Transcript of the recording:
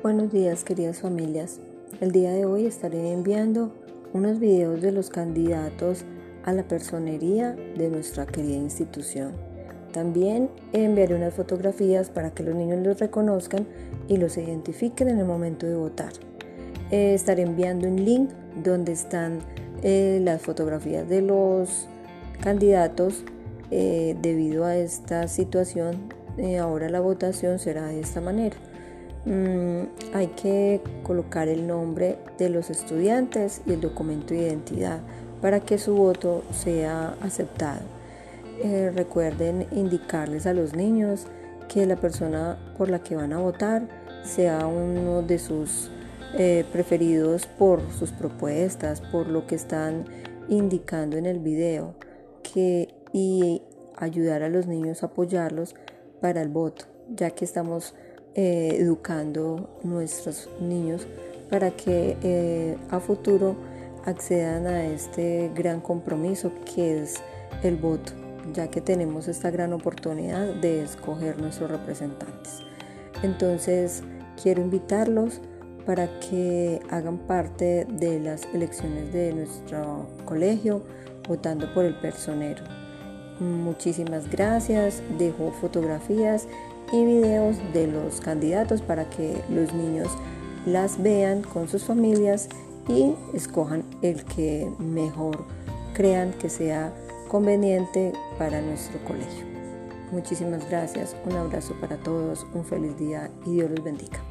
Buenos días queridas familias. El día de hoy estaré enviando unos videos de los candidatos a la personería de nuestra querida institución. También enviaré unas fotografías para que los niños los reconozcan y los identifiquen en el momento de votar. Eh, estaré enviando un link donde están eh, las fotografías de los candidatos eh, debido a esta situación. ahora la votación será de esta manera. Mm, hay que colocar el nombre de los estudiantes y el documento de identidad para que su voto sea aceptado. Eh, recuerden indicarles a los niños que la persona por la que van a votar sea uno de sus eh, preferidos por sus propuestas, por lo que están indicando en el video, que, y ayudar a los niños a apoyarlos para el voto, ya que estamos eh, educando nuestros niños para que eh, a futuro accedan a este gran compromiso que es el voto, ya que tenemos esta gran oportunidad de escoger nuestros representantes. Entonces, quiero invitarlos para que hagan parte de las elecciones de nuestro colegio votando por el personero. Muchísimas gracias, dejo fotografías y videos de los candidatos para que los niños las vean con sus familias y escojan el que mejor crean que sea conveniente para nuestro colegio. Muchísimas gracias, un abrazo para todos, un feliz día y Dios los bendiga.